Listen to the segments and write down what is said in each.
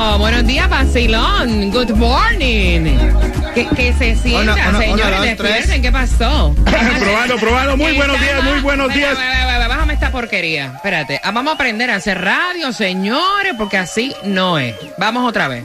Buenos días, vacilón. Good morning. Que, que se sienta, Una, una, señores, una, despierten. ¿qué pasó? probando, probando. Muy buenos días, muy buenos días. Bájame esta porquería. Espérate. Ah, Vamos a aprender a hacer radio, señores, porque así no es. Vamos otra vez.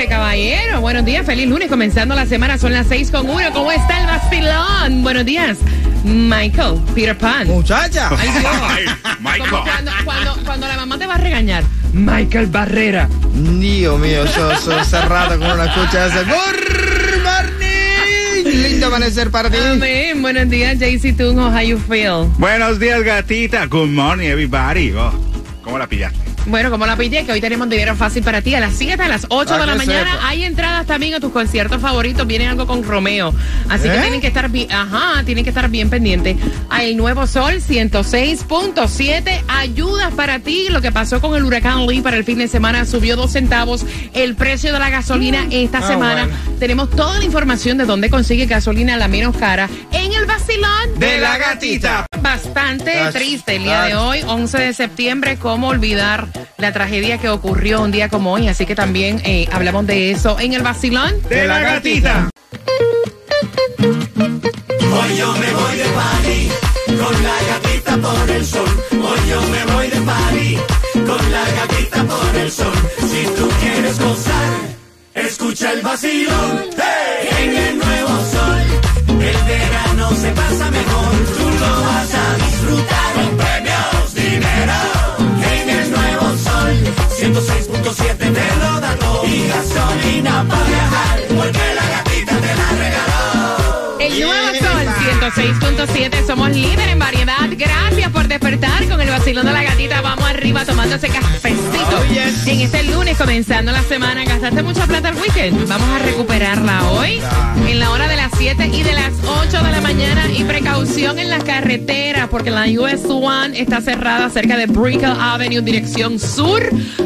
Que se hace, caballero. Buenos días, feliz lunes, comenzando la semana, son las seis con uno. ¿Cómo está el vacilón? Buenos días, Michael, Peter Pan. Muchacha. Ay, Dios. Ay, Michael. Como cuando, cuando, cuando la mamá te va a regañar. Michael Barrera. Dios mío, yo soy hace rato con una escucha morning. Lindo amanecer para ti. Amén. Buenos días, JC Tungo. How you feel? Buenos días, gatita. Good morning, everybody. Oh, ¿Cómo la pillaste? Bueno, como la pillé, que hoy tenemos dinero fácil para ti. A las 7, a las 8 Para de la mañana sepa. hay entradas también a tus conciertos favoritos. Viene algo con Romeo. Así que ¿Eh? tienen que estar bien, ajá, tienen que estar bien pendientes. Al Nuevo Sol 106.7. Ayudas para ti. Lo que pasó con el huracán Lee para el fin de semana subió dos centavos el precio de la gasolina esta Ah, semana. bueno. Tenemos toda la información de dónde consigue gasolina la menos cara en el vacilón De la gatita. Bastante triste el día de hoy, 11 de septiembre. ¿Cómo olvidar la tragedia que ocurrió un día como hoy? Así que también eh, hablamos de eso en el vacilón. De la gatita. Hoy yo me voy de party con la gatita por el sol. Hoy yo me voy de party con la gatita por el sol. Si tú quieres gozar, escucha el vacilón. ¡Hey! En el nuevo sol, el verano se pasa mejor. Tú lo vas a disfrutar con premios, 106.7 te lo da todo. Y gasolina para viajar, porque la gatita te la regaló. El nuevo sol 106.7, somos líder en variedad. Gracias por despertar con el vacilón de la gatita. Vamos arriba tomando ese cafecito. Oh, yes. En este lunes, comenzando la semana, gastaste mucha plata el weekend. Vamos a recuperarla hoy en la hora de las 7 y de las 8 de la mañana. Y precaución en las carreteras, porque la US One está cerrada cerca de Brickell Avenue, dirección sur.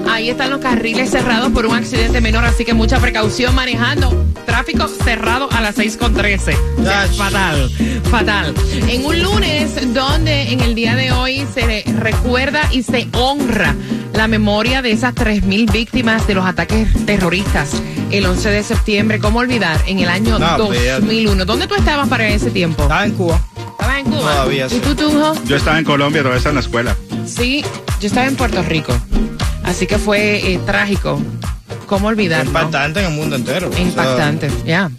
Ahí están los carriles cerrados por un accidente menor, así que mucha precaución manejando. Tráfico cerrado a las 6.13. Yach. Fatal, fatal. En un lunes donde en el día de hoy se recuerda y se honra la memoria de esas 3.000 víctimas de los ataques terroristas el 11 de septiembre. ¿Cómo olvidar? En el año No, 2001. ¿Dónde tú estabas para ese tiempo? Estaba en Cuba. ¿Estabas en Cuba? Todavía ¿Y sí. tú, Tunjo? Yo estaba en Colombia, todavía estaba en la escuela. Sí, yo estaba en Puerto Rico. Así que fue eh, trágico. ¿Cómo olvidar? Impactante en el mundo entero. O sea, Impactante, ya.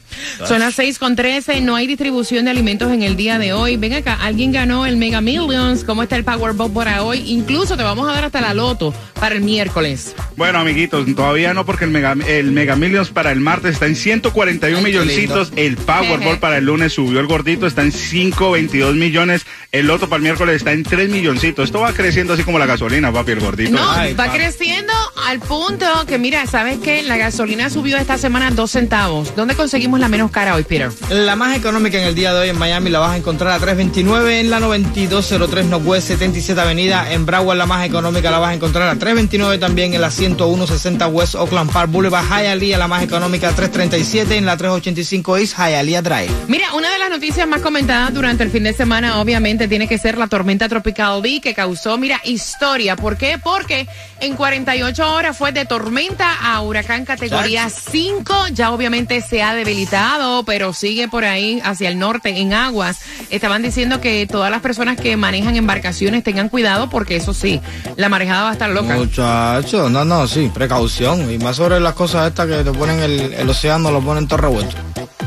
Son las 6 con 13, no hay distribución de alimentos en el día de hoy. Ven acá, alguien ganó el Mega Millions. ¿Cómo está el Powerball para hoy? Incluso te vamos a dar hasta la loto para el miércoles. Bueno, amiguitos, todavía no porque el Mega, el Mega Millions para el martes está en 141 Ay, milloncitos. El. Powerball para el lunes subió el gordito, está en 522 millones. El loto para el miércoles está en 3 milloncitos. Esto va creciendo así como la gasolina, papi, el gordito. No, Ay, va papi. creciendo al punto que, mira, ¿sabes qué? La gasolina subió esta semana dos centavos. ¿Dónde conseguimos la menos cara hoy, Peter? La más económica en el día de hoy en Miami la vas a encontrar a 329 en la 9203 Northwest 77 Avenida. En Broward la más económica la vas a encontrar a 329 también en la 10160 West Oakland Park Boulevard. Hialeah la más económica a 337 en la 385 East Hialeah Drive. Mira, una de las noticias más comentadas durante el fin de semana, obviamente, tiene que ser la tormenta tropical Lee que causó, mira, historia. ¿Por qué? Porque en 48 horas fue de tormenta a huracán categoría 5. Ya obviamente se ha debilitado, pero sigue por ahí hacia el norte en aguas. Estaban diciendo que todas las personas que manejan embarcaciones tengan cuidado porque eso sí, la marejada va a estar loca. Muchachos, no, no, sí, precaución. Y más sobre las cosas estas que te ponen el, el océano, lo ponen todo revuelto.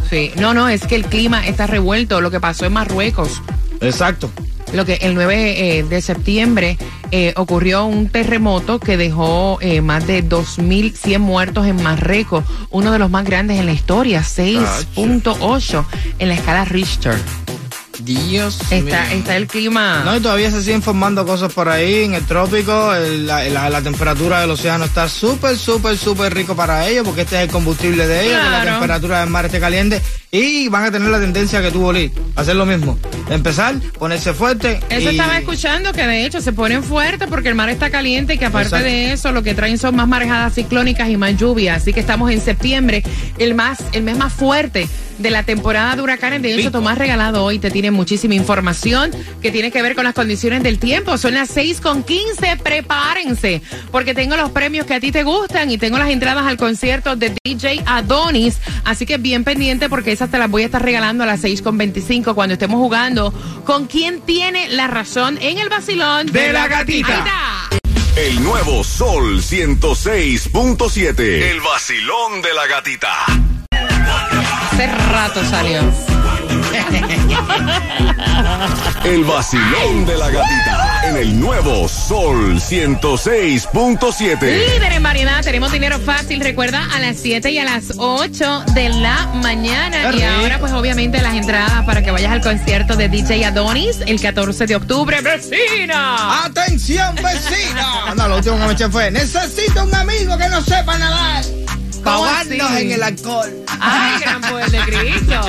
Sí, no, no, es que el clima está revuelto, lo que pasó en Marruecos. Exacto. Lo que el 9 eh, de septiembre eh, ocurrió un terremoto que dejó eh, más de 2.100 muertos en Marruecos, uno de los más grandes en la historia, 6.8 en la escala Richter. Dios Está, mío. está el clima. No, y todavía se siguen formando cosas por ahí en el trópico. el- la, la- la temperatura del océano está súper, súper, súper rico para ellos porque este es el combustible de ellos, que la temperatura del mar esté caliente. Y van a tener la tendencia que tuvo Lee, hacer lo mismo. Empezar, ponerse fuerte. Eso y- estaba escuchando que de hecho se ponen fuertes porque el mar está caliente y que aparte Exacto. de eso lo que traen son más marejadas ciclónicas y más lluvia. Así que estamos en septiembre, el más, el mes más fuerte de la temporada de huracanes. De hecho, Pico. Tomás Regalado hoy te tiene muchísima información que tiene que ver con las condiciones del tiempo. Son las 6 con 15, prepárense, porque tengo los premios que a ti te gustan y tengo las entradas al concierto de DJ Adonis. Así que bien pendiente porque esas te las voy a estar regalando a las 6 con 25 cuando estemos jugando con quién tiene la razón en el vacilón De la gatita. Ahí está. El nuevo Sol 106.7. El vacilón de la gatita. Hace rato salió. El vacilón de la gatita. En el nuevo Sol 106.7. Líder en variedad, tenemos dinero fácil, recuerda, a las 7 y a las 8 de la mañana. Qué Y rico. ahora, pues obviamente, las entradas para que vayas al concierto de DJ Adonis el 14 de octubre. ¡Vecina! ¡Atención, vecino! No, lo último que me eché fue, necesito un amigo que no sepa nadar. Para ¿Cómo ahogarnos así? en el alcohol. ¡Ay, gran poder de Cristo!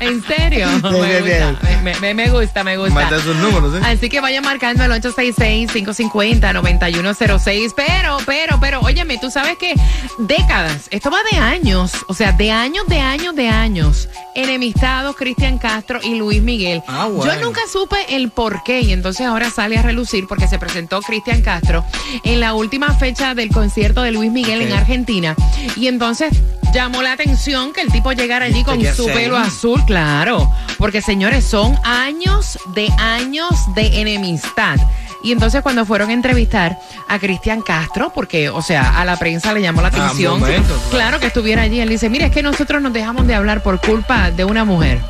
¿En serio? Me, bien, bien. gusta, me, me- me gusta, me gusta. Manda sus números, ¿eh? Así que vayan marcando al 866-550-9106. Pero, pero, pero, óyeme, tú sabes que décadas, esto va de años, o sea, de años, de años, de años, enemistados Cristian Castro y Luis Miguel. Ah, bueno. Yo nunca supe el por qué y entonces ahora sale a relucir porque se presentó Cristian Castro en la última fecha del concierto de Luis Miguel en. Argentina. Y entonces llamó la atención que el tipo llegara allí con ¿Qué su pelo azul, claro. Porque señores, son años de años de enemistad. Y entonces cuando fueron a entrevistar a Cristian Castro, porque, o sea, a la prensa le llamó la Ah, atención, momento, claro. claro que estuviera allí, él dice, mira, es que nosotros nos dejamos de hablar por culpa de una mujer.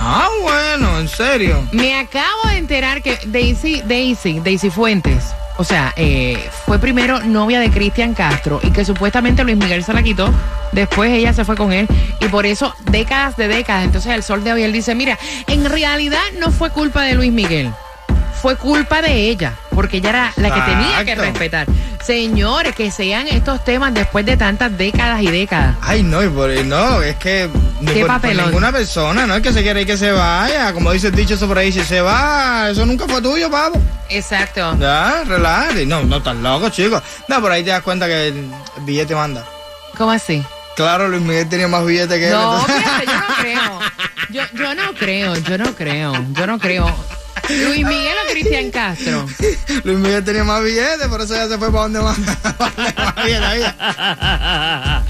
Ah, bueno, en serio. Me acabo de enterar que Daisy, Daisy, Daisy Fuentes, o sea, eh, fue primero novia de Cristian Castro y que supuestamente Luis Miguel se la quitó. Después ella se fue con él y por eso décadas de décadas. Entonces el sol de hoy él dice, mira, en realidad no fue culpa de Luis Miguel. Fue culpa de ella, porque ella era la que tenía que respetar. Señores, que sean estos temas después de tantas décadas y décadas. Ay, no, y por, no, es que ni Qué por, por papelón. ninguna persona, no es que se quiere que se vaya. Como dice el dicho eso por ahí, si se va, eso nunca fue tuyo, pavo. Exacto. Ya, relájate. No, no estás loco, chicos. No, por ahí te das cuenta que el, billete manda. ¿Cómo así? Claro, Luis Miguel tenía más billetes que él. No, entonces- fíjate, yo no creo. Yo, yo no creo, yo no creo, yo no creo. Luis Miguel o Cristian Castro. Luis Miguel tenía más billetes, por eso ya se fue para donde más. más había.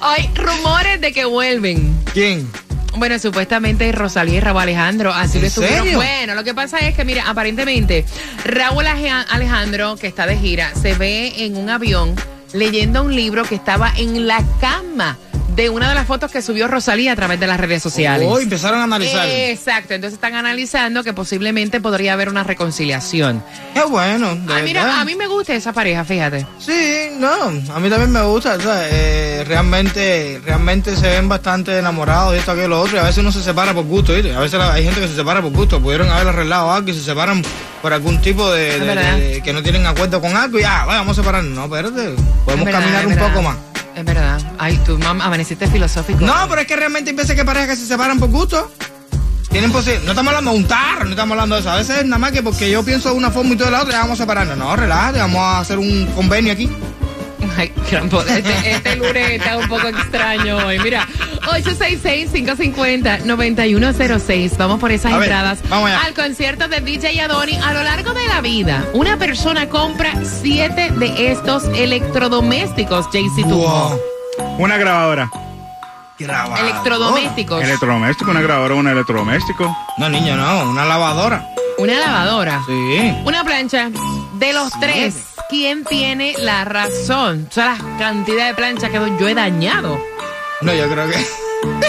Hay rumores de que vuelven. ¿Quién? Bueno, supuestamente Rosalía y Raúl Alejandro, así ¿En lo estuvieron. serio? Bueno, lo que pasa es que, mira, aparentemente Raúl Alejandro, que está de gira, se ve en un avión leyendo un libro que estaba en la cama de una de las fotos que subió Rosalía a través de las redes sociales. Hoy empezaron a analizar. Exacto, entonces están analizando que posiblemente podría haber una reconciliación. Qué bueno. de Ay, mira, a mí me gusta esa pareja, fíjate. Sí, no, a mí también me gusta, o sea, eh, realmente, realmente se ven bastante enamorados y esto, aquello, lo otro, y a veces uno se separa por gusto, ¿viste? A veces hay gente que se separa por gusto, pudieron haber arreglado algo y se separan por algún tipo de, de- de- que no tienen acuerdo con algo y ya, vaya, vamos a separarnos, no, espérate, podemos verdad, caminar un poco más. Es verdad. Ay, tú mam, amaneciste filosófico. No, pero es que realmente veces que parejas que se separan por gusto. Tienen no estamos hablando de un tarro, no estamos hablando de eso. A veces nada más que porque yo pienso de una forma y tú de la otra, ya vamos a separarnos. No, relájate, vamos a hacer un convenio aquí. Ay, gran poder. Este, este lunes está un poco extraño hoy. Mira, 866-550-9106. Vamos por esas A ver, entradas al concierto de DJ Adoni. A lo largo de la vida, una persona compra siete de estos electrodomésticos, JC. Wow. Una grabadora. Grabadora. Electrodomésticos. Electrodoméstico, una grabadora, un electrodoméstico. No, niño, no, una lavadora. Una lavadora. Sí. Una plancha. De los tres, ¿quién tiene la razón? O sea, la cantidad de planchas que yo he dañado. No, yo creo que.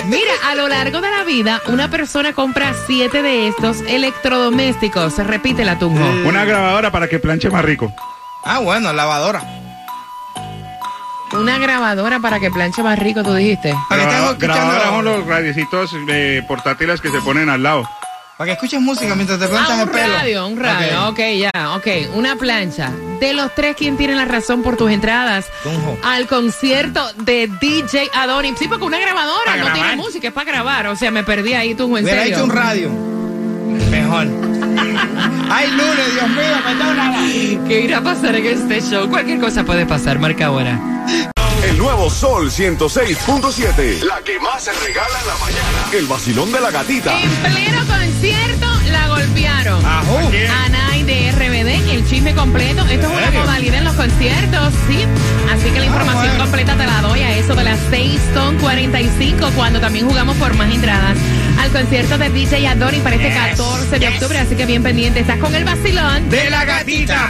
Mira, a lo largo de la vida, una persona compra siete de estos electrodomésticos. Repite la tungo. Una grabadora para que planche más rico. Ah, bueno, lavadora. Una grabadora para que planche más rico, tú dijiste. Grabadora son los radiecitos eh, portátiles que se ponen al lado. Para que escuches música mientras te plantas Ah, el un pelo. radio, un radio. Ok. ya, ok. Una plancha. De los tres, ¿quién tiene la razón por tus entradas? Tunjo. Al concierto de DJ Adonis. Sí, porque una grabadora Para no tiene música, es para grabar. O sea, me perdí ahí, tú, en Hubiera serio. hecho un radio. Mejor. Ay, lunes, Dios mío, perdónala. ¿Qué irá a pasar en este show? Cualquier cosa puede pasar, marca ahora. El nuevo Sol 106.7. La que más se regala en la mañana. El vacilón de la gatita. En pleno concierto la golpearon. Ajú. Anay de RBD, el chisme completo. Esto es una modalidad en los conciertos, sí. Así que la información bueno. completa te la doy a eso de las 6 con 45, cuando también jugamos por más entradas al concierto de DJ Adori para este 14 de octubre. Así que bien pendiente, estás con el vacilón. De la gatita.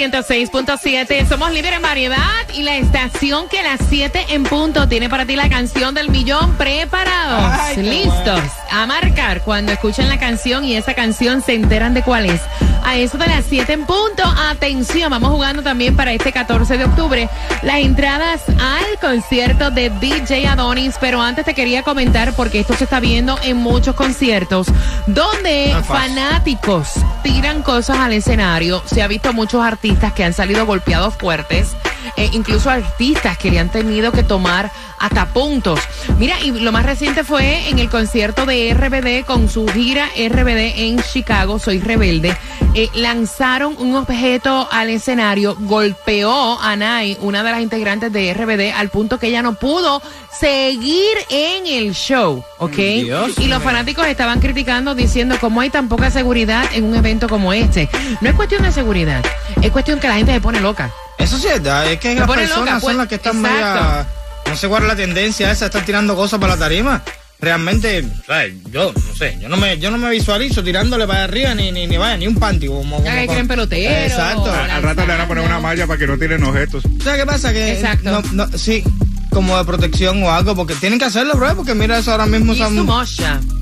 106.7. Somos líderes en variedad y la estación que a las 7 en punto tiene para ti la canción del millón preparados. Ay, listos a marcar cuando escuchen la canción y esa canción se enteran de cuál es. A eso de las 7 en punto. Atención, vamos jugando también para este 14 de octubre las entradas al concierto de DJ Adonis. Pero antes te quería comentar porque esto se está viendo en muchos conciertos donde No fácil. fanáticos tiran cosas al escenario. Se ha visto muchos artistas que han salido golpeados fuertes. Eh, incluso artistas que le han tenido que tomar hasta puntos. Mira, y lo más reciente fue en el concierto de RBD con su gira RBD en Chicago, Soy Rebelde. Eh, lanzaron un objeto al escenario, golpeó a Nay, una de las integrantes de RBD, al punto que ella no pudo seguir en el show, ¿ok? Dios y los fanáticos estaban criticando diciendo cómo hay tan poca seguridad en un evento como este. No es cuestión de seguridad, es cuestión que la gente se pone loca. Eso sí es verdad, es que las personas loca, pues, son las que están media... No sé cuál es la tendencia esa, están tirando cosas para la tarima. Realmente, o sea, yo no sé, yo no me, yo no me visualizo tirándole para arriba ni, ni, ni vaya, ni un panty. Como, como, que como- creen pelotero. Exacto. Al- Al rato le van a poner una malla para que no tiren objetos. ¿Sabes qué pasa? Que Exacto. no- no- sí, como de protección o algo, porque tienen que hacerlo, bro, porque mira eso ahora mismo.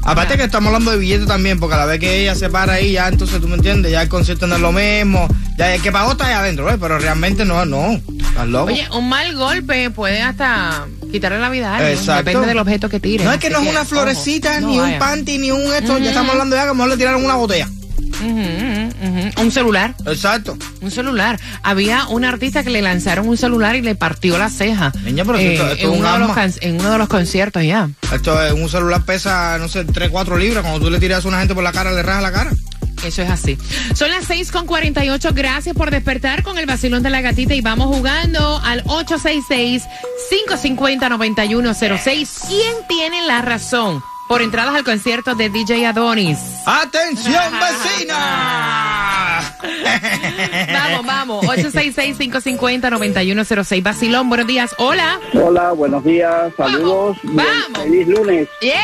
Aparte que estamos hablando de billetes también, porque a la vez que ella se para ahí, ya entonces tú me entiendes, ya el concierto no es lo mismo, ya el que pagó está ahí adentro, ¿ves? pero realmente no, no, estás loco. Oye, un mal golpe puede hasta quitarle la vida a alguien. Exacto. Depende del objeto que tire. no es que no es una florecita, ni un panty, ni un esto, ya estamos hablando ya que a lo mejor le tiraron una botella. Un celular. Exacto. Un celular. Había un artista que le lanzaron un celular y le partió la ceja. Niña, pero esto- esto es en, un uno de los en uno de los conciertos ya. Esto es, un celular pesa, no sé, 3, 4 libras, cuando tú le tiras a una gente por la cara, le rajas la cara. Eso es así. Son las 6 con 48. Gracias por despertar con el vacilón de la gatita y vamos jugando al 866-550-9106. ¿Quién tiene la razón por entradas al concierto de DJ Adonis? ¡Atención, vecina! Vamos, vamos. 866-550-9106. Vacilón, buenos días. Hola. Hola, buenos días, saludos. Vamos, Bien, vamos. Feliz lunes, ¡Yeah!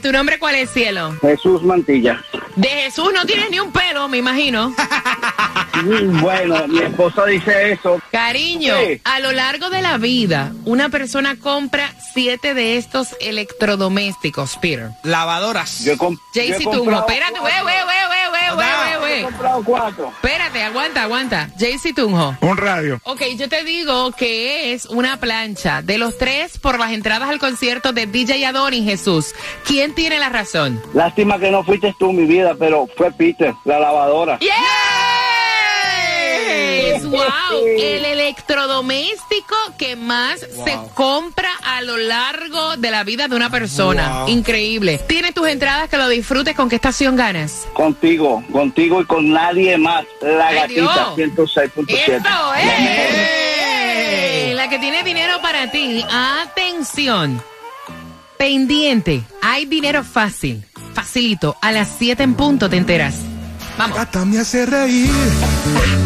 ¿Tu nombre cuál es, cielo? Jesús Mantilla. De Jesús no tienes ni un pelo, me imagino. Bueno, mi esposa dice eso. Cariño, Sí. a lo largo de la vida, una persona compra siete de estos electrodomésticos, Peter. Lavadoras. Yo he, he Jaycee comprado espérate, wey, cuatro. wey, wey, wey, wey, wey, He wey, wey. comprado cuatro. Espérate, aguanta, aguanta. Jaycee Tunjo. Un radio. Ok, yo te digo que es una plancha. De los tres, por las entradas al concierto de DJ Adonis Jesús, ¿quién tiene la razón? Lástima que no fuiste tú, mi vida, pero fue Peter, la lavadora. ¡Yeah! Señores, wow, el electrodoméstico que más se compra a lo largo de la vida de una persona. Wow. Increíble. Tienes tus entradas que lo disfrutes. ¿Con qué estación ganas? Contigo, contigo y con nadie más. La Ay, gatita Dios. 106.7. ¡Esto es! La que tiene dinero para ti. Atención. Pendiente. Hay dinero fácil. Facilito. A las 7 en punto te enteras. Vamos. Gata me hace reír.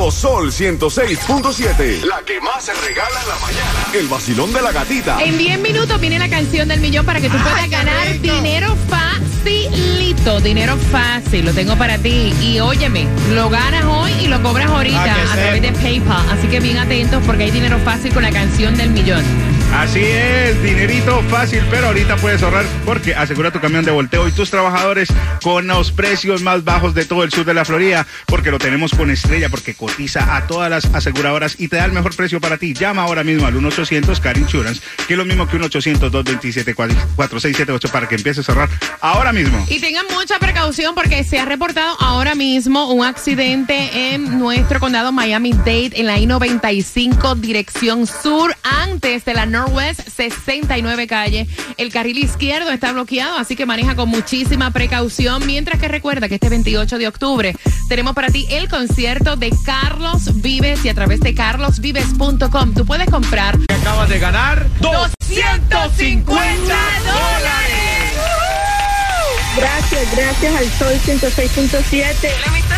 nuevo Sol 106.7. La que más se regala en la mañana. El vacilón de la gatita. En 10 minutos viene la canción del millón para que tú puedas ganar dinero facilito, dinero fácil, lo tengo para ti. Y óyeme, lo ganas hoy y lo cobras ahorita Ah, que a través de. PayPal. Así que bien atentos porque hay dinero fácil con la canción del millón. Así es, dinerito fácil, pero ahorita puedes ahorrar porque asegura tu camión de volteo y tus trabajadores con los precios más bajos de todo el sur de la Florida, porque lo tenemos con estrella, porque cotiza a todas las aseguradoras y te da el mejor precio para ti. Llama ahora mismo al 1-800 Car Insurance, que es lo mismo que 1-800-227-4678 para que empieces a ahorrar ahora mismo. Y tengan mucha precaución porque se ha reportado ahora mismo un accidente en nuestro condado Miami-Dade en la I-95 dirección sur antes de la Northwest 69 calle. El carril izquierdo está bloqueado, así que maneja con muchísima precaución. Mientras que recuerda que este 28 de octubre tenemos para ti el concierto de Carlos Vives y a través de carlosvives.com tú puedes comprar Acabas de ganar 250 dólares. Gracias, gracias al Sol 106.7.